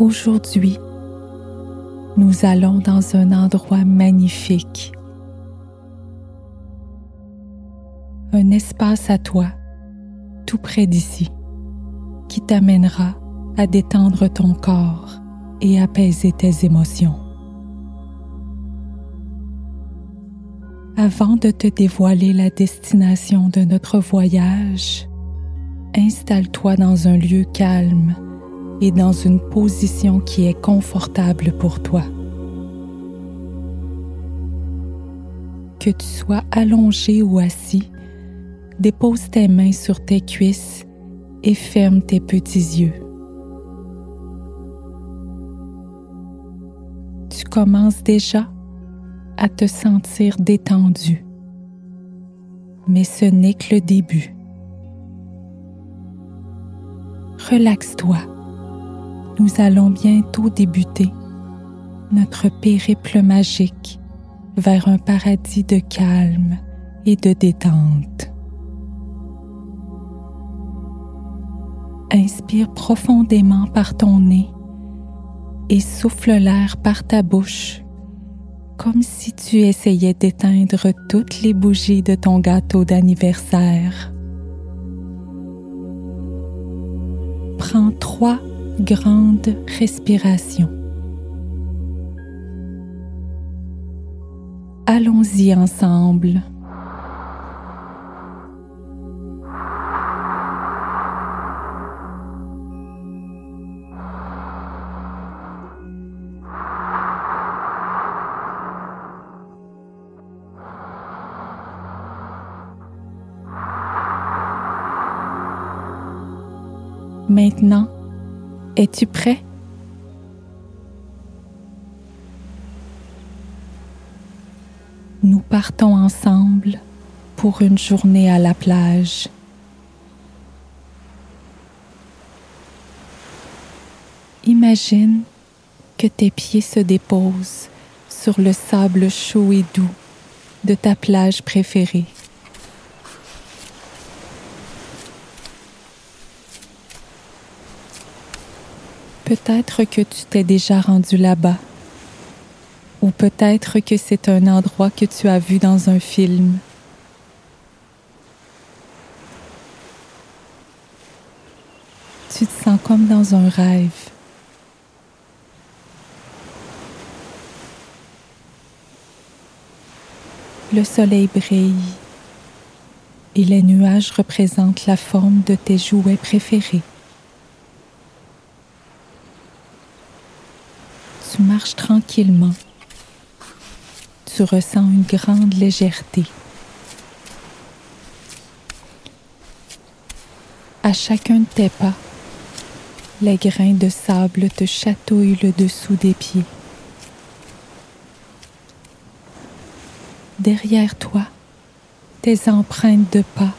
Aujourd'hui, nous allons dans un endroit magnifique, un espace à toi, tout près d'ici, qui t'amènera à détendre ton corps et apaiser tes émotions. Avant de te dévoiler la destination de notre voyage, installe-toi dans un lieu calme et dans une position qui est confortable pour toi. Que tu sois allongé ou assis, dépose tes mains sur tes cuisses et ferme tes petits yeux. Tu commences déjà à te sentir détendu, mais ce n'est que le début. Relaxe-toi. Nous allons bientôt débuter notre périple magique vers un paradis de calme et de détente. Inspire profondément par ton nez et souffle l'air par ta bouche comme si tu essayais d'éteindre toutes les bougies de ton gâteau d'anniversaire. Prends trois grandes respirations. Allons-y ensemble. Maintenant, es-tu prêt? Nous partons ensemble pour une journée à la plage. Imagine que tes pieds se déposent sur le sable chaud et doux de ta plage préférée. Peut-être que tu t'es déjà rendu là-bas. Ou peut-être que c'est un endroit que tu as vu dans un film. Tu te sens comme dans un rêve. Le soleil brille et les nuages représentent la forme de tes jouets préférés. tu marches tranquillement, tu ressens une grande légèreté. À chacun de tes pas, les grains de sable te chatouillent le dessous des pieds. Derrière toi, tes empreintes de pas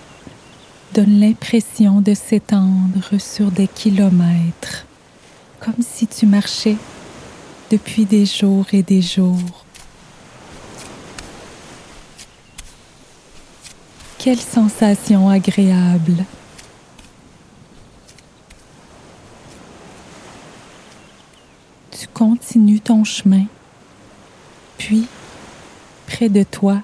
donnent l'impression de s'étendre sur des kilomètres, comme si tu marchais depuis des jours et des jours. Quelle sensation agréable. Tu continues ton chemin, puis, près de toi,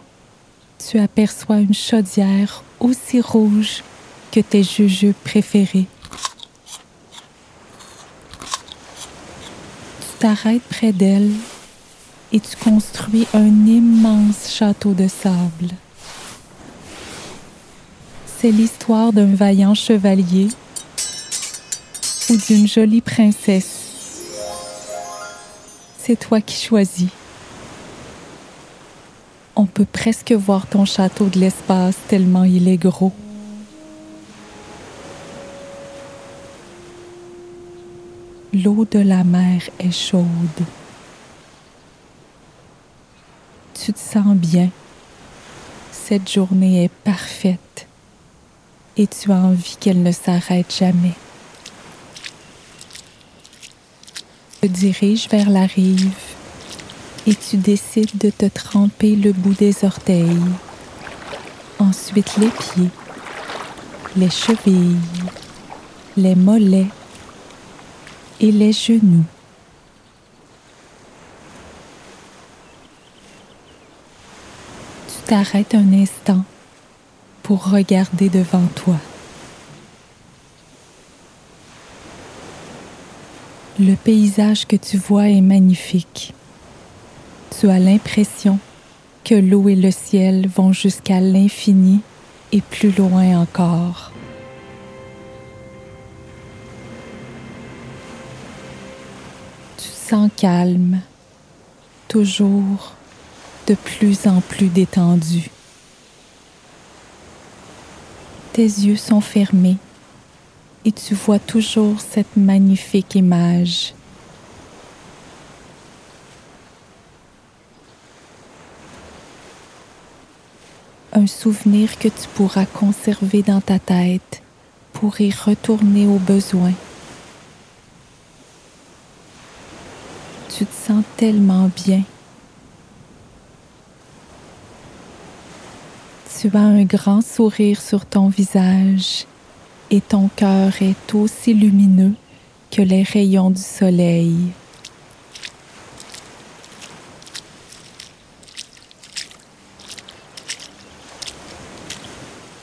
tu aperçois une chaudière aussi rouge que tes jujubes préférés. T'arrêtes près d'elle et tu construis un immense château de sable. C'est l'histoire d'un vaillant chevalier ou d'une jolie princesse. C'est toi qui choisis. On peut presque voir ton château de l'espace tellement il est gros. L'eau de la mer est chaude. Tu te sens bien. Cette journée est parfaite et tu as envie qu'elle ne s'arrête jamais. Tu te diriges vers la rive et tu décides de te tremper le bout des orteils, ensuite les pieds, les chevilles, les mollets et les genoux. Tu t'arrêtes un instant pour regarder devant toi. Le paysage que tu vois est magnifique. Tu as l'impression que l'eau et le ciel vont jusqu'à l'infini et plus loin encore. Tu sens calme, toujours de plus en plus détendu. Tes yeux sont fermés et tu vois toujours cette magnifique image. Un souvenir que tu pourras conserver dans ta tête pour y retourner au besoin. Tu te sens tellement bien. Tu as un grand sourire sur ton visage et ton cœur est aussi lumineux que les rayons du soleil.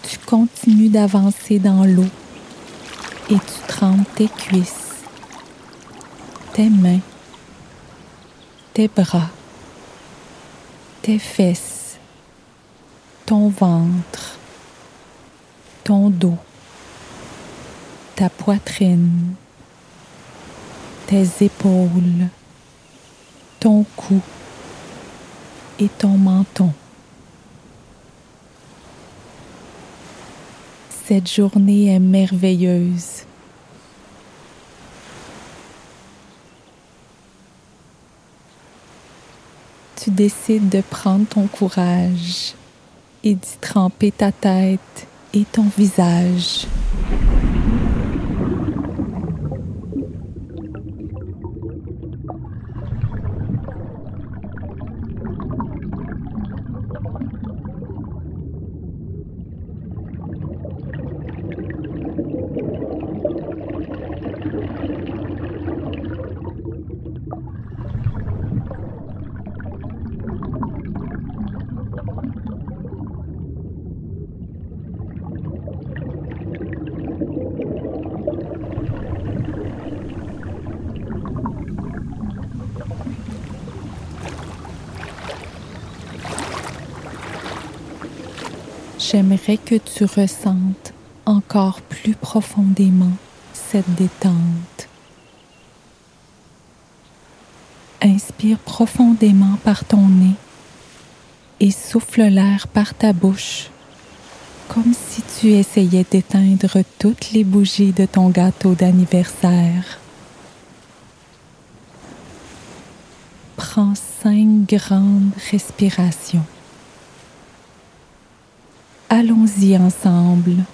Tu continues d'avancer dans l'eau et tu trempes tes cuisses, tes mains, tes bras, tes fesses, ton ventre, ton dos ta poitrine, tes épaules, ton cou et ton menton. Cette journée est merveilleuse. Tu décides de prendre ton courage et d'y tremper ta tête et ton visage. J'aimerais que tu ressentes encore plus profondément cette détente. Inspire profondément par ton nez et souffle l'air par ta bouche, comme si tu essayais d'éteindre toutes les bougies de ton gâteau d'anniversaire. Prends cinq grandes respirations. Allons-y ensemble.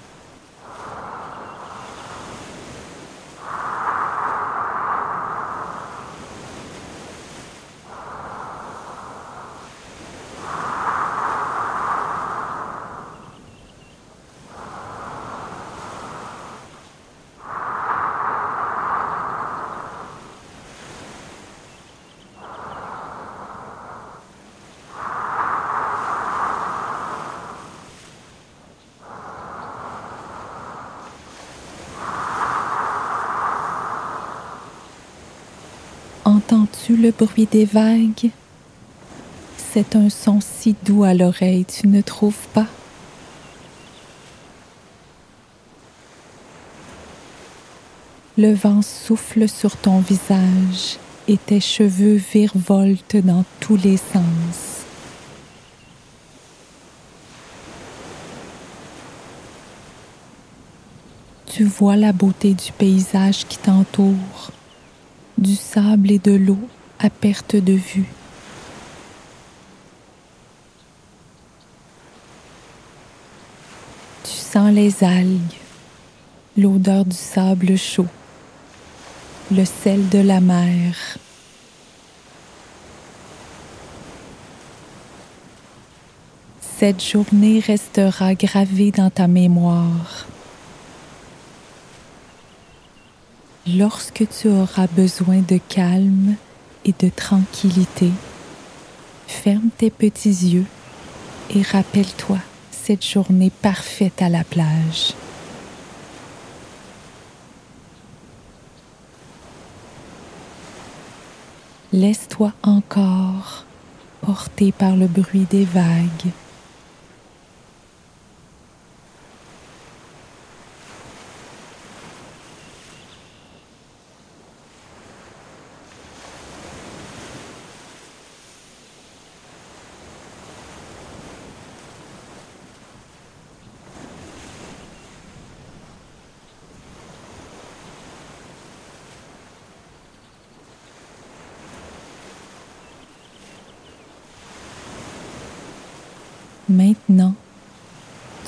Entends-tu le bruit des vagues? C'est un son si doux à l'oreille, tu ne trouves pas? Le vent souffle sur ton visage et tes cheveux virevoltent dans tous les sens. Tu vois la beauté du paysage qui t'entoure du sable et de l'eau à perte de vue. Tu sens les algues, l'odeur du sable chaud, le sel de la mer. Cette journée restera gravée dans ta mémoire. Lorsque tu auras besoin de calme et de tranquillité, ferme tes petits yeux et rappelle-toi cette journée parfaite à la plage. Laisse-toi encore porter par le bruit des vagues Maintenant,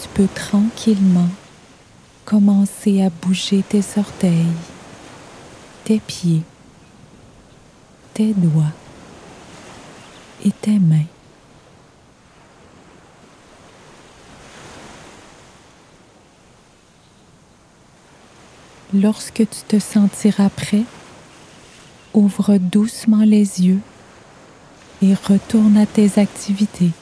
tu peux tranquillement commencer à bouger tes orteils, tes pieds, tes doigts et tes mains. Lorsque tu te sentiras prêt, ouvre doucement les yeux et retourne à tes activités.